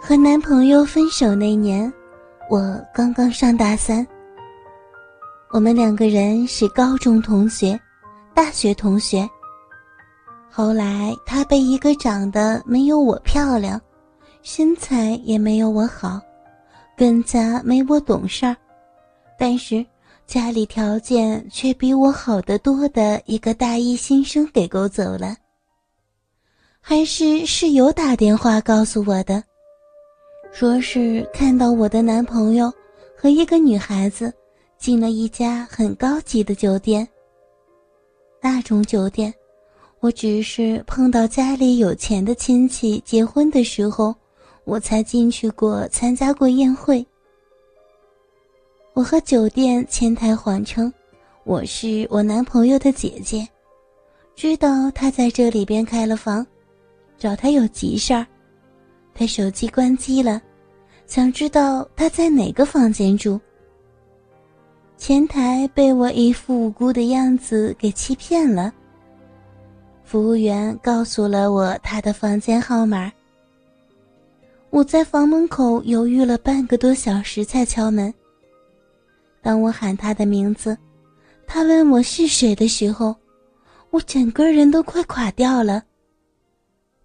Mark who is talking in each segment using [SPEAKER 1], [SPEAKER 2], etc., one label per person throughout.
[SPEAKER 1] 和男朋友分手那年，我刚刚上大三。我们两个人是高中同学，大学同学。后来他被一个长得没有我漂亮，身材也没有我好，更加没我懂事儿，但是家里条件却比我好得多的一个大一新生给勾走了。还是室友打电话告诉我的。说是看到我的男朋友和一个女孩子进了一家很高级的酒店。那种酒店，我只是碰到家里有钱的亲戚结婚的时候，我才进去过参加过宴会。我和酒店前台谎称我是我男朋友的姐姐，知道他在这里边开了房，找他有急事儿。他手机关机了，想知道他在哪个房间住。前台被我一副无辜的样子给欺骗了。服务员告诉了我他的房间号码。我在房门口犹豫了半个多小时才敲门。当我喊他的名字，他问我是谁的时候，我整个人都快垮掉了。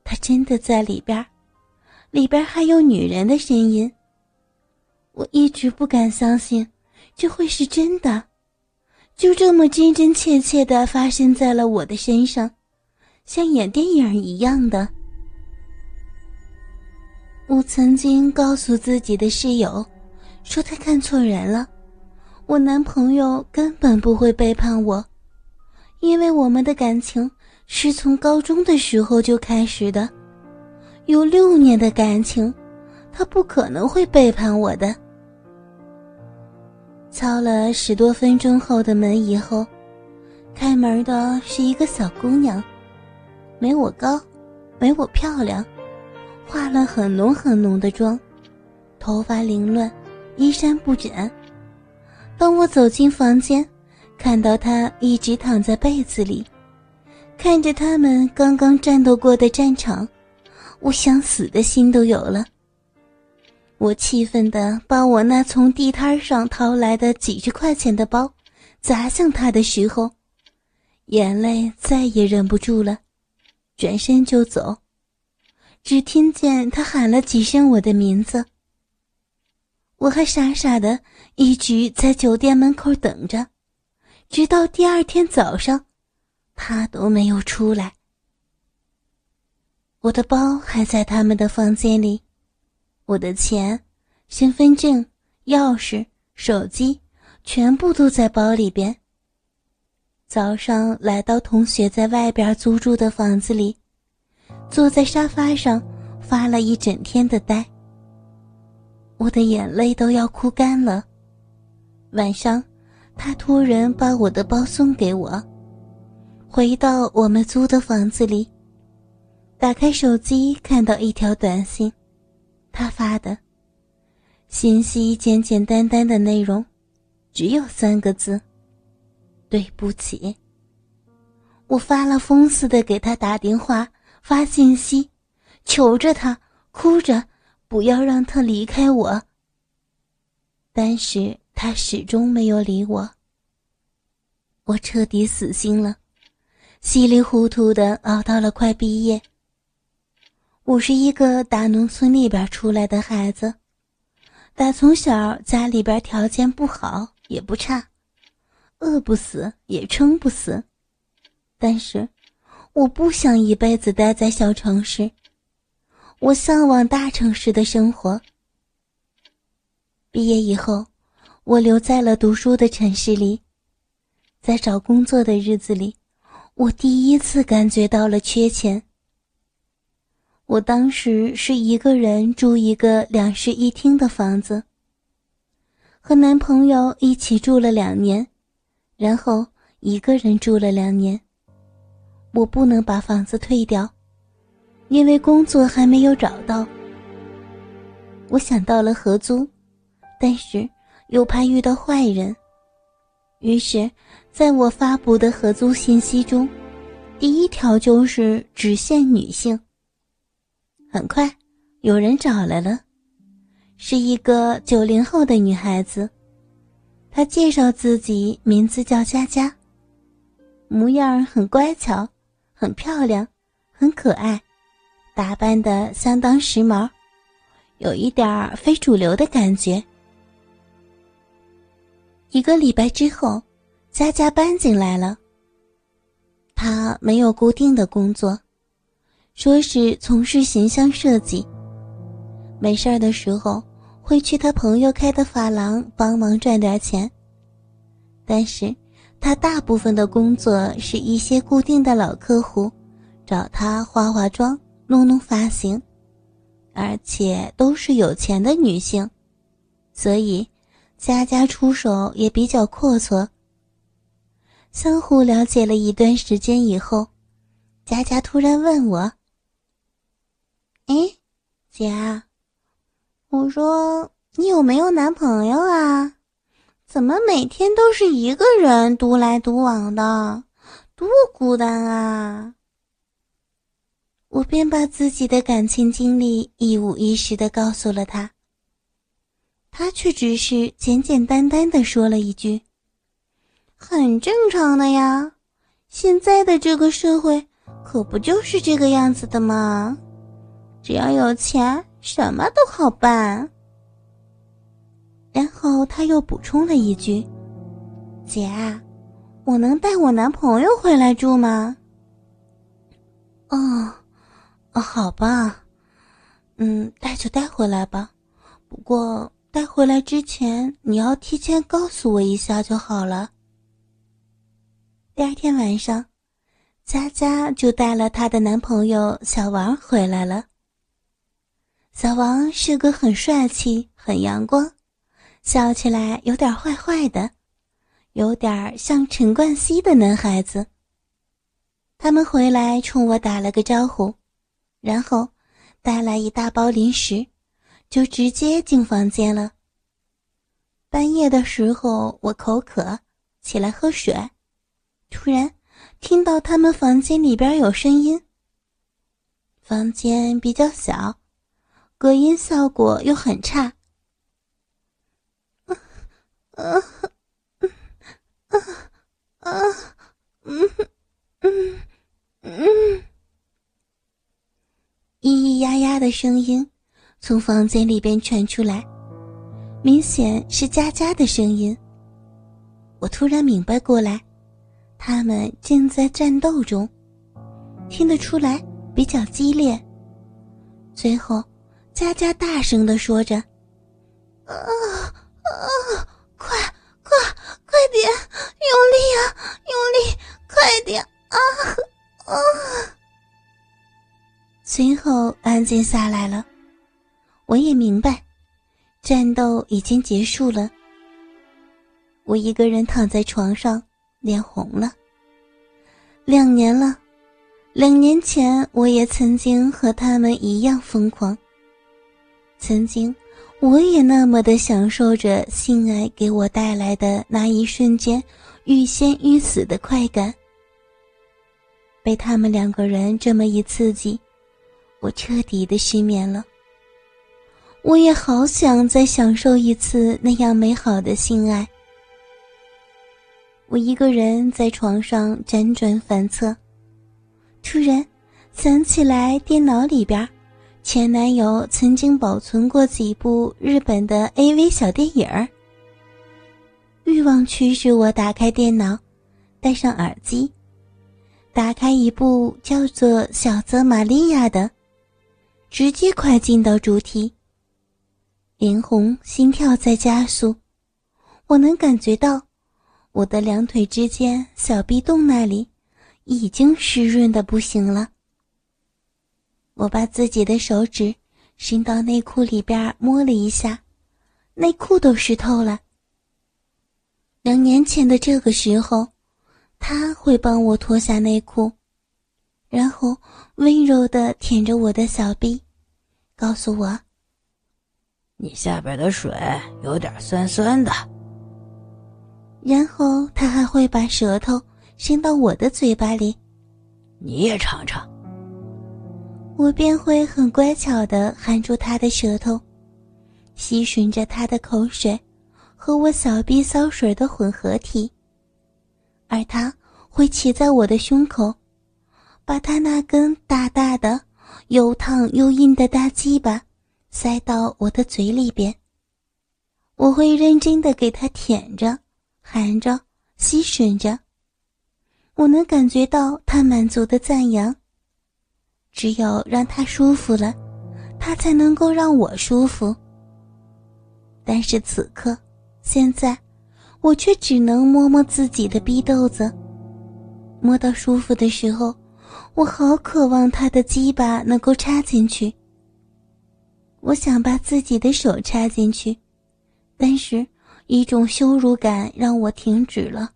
[SPEAKER 1] 他真的在里边。里边还有女人的声音。我一直不敢相信这会是真的，就这么真真切切的发生在了我的身上，像演电影一样的。我曾经告诉自己的室友，说他看错人了，我男朋友根本不会背叛我，因为我们的感情是从高中的时候就开始的。有六年的感情，他不可能会背叛我的。敲了十多分钟后的门以后，开门的是一个小姑娘，没我高，没我漂亮，化了很浓很浓的妆，头发凌乱，衣衫不整。当我走进房间，看到她一直躺在被子里，看着他们刚刚战斗过的战场。我想死的心都有了。我气愤的把我那从地摊上掏来的几十块钱的包砸向他的时候，眼泪再也忍不住了，转身就走。只听见他喊了几声我的名字。我还傻傻的一直在酒店门口等着，直到第二天早上，他都没有出来。我的包还在他们的房间里，我的钱、身份证、钥匙、手机全部都在包里边。早上来到同学在外边租住的房子里，坐在沙发上发了一整天的呆。我的眼泪都要哭干了。晚上，他突然把我的包送给我，回到我们租的房子里。打开手机，看到一条短信，他发的信息简简单单的内容，只有三个字：“对不起。”我发了疯似的给他打电话、发信息，求着他，哭着不要让他离开我。但是他始终没有理我。我彻底死心了，稀里糊涂的熬到了快毕业。我是一个大农村里边出来的孩子，打从小家里边条件不好也不差，饿不死也撑不死。但是，我不想一辈子待在小城市，我向往大城市的生活。毕业以后，我留在了读书的城市里，在找工作的日子里，我第一次感觉到了缺钱。我当时是一个人住一个两室一厅的房子，和男朋友一起住了两年，然后一个人住了两年。我不能把房子退掉，因为工作还没有找到。我想到了合租，但是又怕遇到坏人，于是在我发布的合租信息中，第一条就是只限女性。很快，有人找来了，是一个九零后的女孩子。她介绍自己名字叫佳佳，模样很乖巧，很漂亮，很可爱，打扮的相当时髦，有一点儿非主流的感觉。一个礼拜之后，佳佳搬进来了。她没有固定的工作，说是从事形象设计。没事儿的时候会去他朋友开的发廊帮忙赚点钱。但是，他大部分的工作是一些固定的老客户找他化化妆、弄弄发型，而且都是有钱的女性，所以。佳佳出手也比较阔绰。相互了解了一段时间以后，佳佳突然问我：“哎，姐，我说你有没有男朋友啊？怎么每天都是一个人独来独往的，多孤单啊！”我便把自己的感情经历一五一十的告诉了他。他却只是简简单单的说了一句：“很正常的呀，现在的这个社会可不就是这个样子的吗？只要有钱，什么都好办。”然后他又补充了一句：“姐，我能带我男朋友回来住吗？”“哦，哦，好吧，嗯，带就带回来吧，不过……”带回来之前，你要提前告诉我一下就好了。第二天晚上，佳佳就带了她的男朋友小王回来了。小王是个很帅气、很阳光，笑起来有点坏坏的，有点像陈冠希的男孩子。他们回来冲我打了个招呼，然后带来一大包零食。就直接进房间了。半夜的时候，我口渴，起来喝水，突然听到他们房间里边有声音。房间比较小，隔音效果又很差。啊啊啊嗯嗯嗯，咿咿呀呀的声音。从房间里边传出来，明显是佳佳的声音。我突然明白过来，他们正在战斗中，听得出来比较激烈。最后，佳佳大声的说着：“啊啊，快快快点，用力啊，用力，快点啊啊！”随后安静下来了。我也明白，战斗已经结束了。我一个人躺在床上，脸红了。两年了，两年前我也曾经和他们一样疯狂。曾经，我也那么的享受着性爱给我带来的那一瞬间欲仙欲死的快感。被他们两个人这么一刺激，我彻底的失眠了。我也好想再享受一次那样美好的性爱。我一个人在床上辗转反侧，突然想起来电脑里边，前男友曾经保存过几部日本的 AV 小电影儿。欲望驱使我打开电脑，戴上耳机，打开一部叫做《小泽玛利亚》的，直接快进到主题。脸红，心跳在加速，我能感觉到我的两腿之间小臂洞那里已经湿润的不行了。我把自己的手指伸到内裤里边摸了一下，内裤都湿透了。两年前的这个时候，他会帮我脱下内裤，然后温柔的舔着我的小臂，告诉我。
[SPEAKER 2] 你下边的水有点酸酸的。
[SPEAKER 1] 然后他还会把舌头伸到我的嘴巴里，
[SPEAKER 2] 你也尝尝。
[SPEAKER 1] 我便会很乖巧地含住他的舌头，吸吮着他的口水和我小臂骚水的混合体，而他会骑在我的胸口，把他那根大大的、又烫又硬的大鸡巴塞到我的嘴里边。我会认真的给他舔着、含着、吸吮着，我能感觉到他满足的赞扬。只有让他舒服了，他才能够让我舒服。但是此刻，现在，我却只能摸摸自己的逼豆子。摸到舒服的时候，我好渴望他的鸡巴能够插进去。我想把自己的手插进去，但是一种羞辱感让我停止了。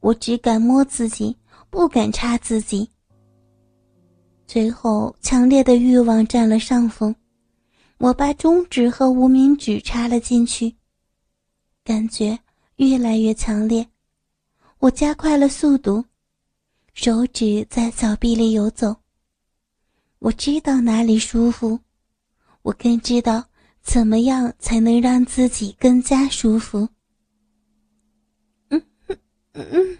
[SPEAKER 1] 我只敢摸自己，不敢插自己。最后，强烈的欲望占了上风，我把中指和无名指插了进去，感觉越来越强烈，我加快了速度，手指在小臂里游走。我知道哪里舒服，我更知道怎么样才能让自己更加舒服。嗯嗯嗯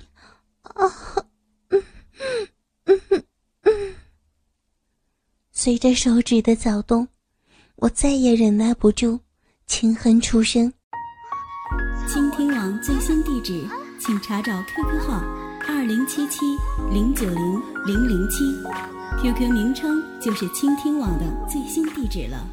[SPEAKER 1] 啊嗯嗯嗯嗯。随着手指的躁动，我再也忍耐不住，轻哼出声。
[SPEAKER 3] 倾听网最新地址，请查找 QQ 号二零七七零九零零零七，QQ 名称就是倾听网的最新地址了。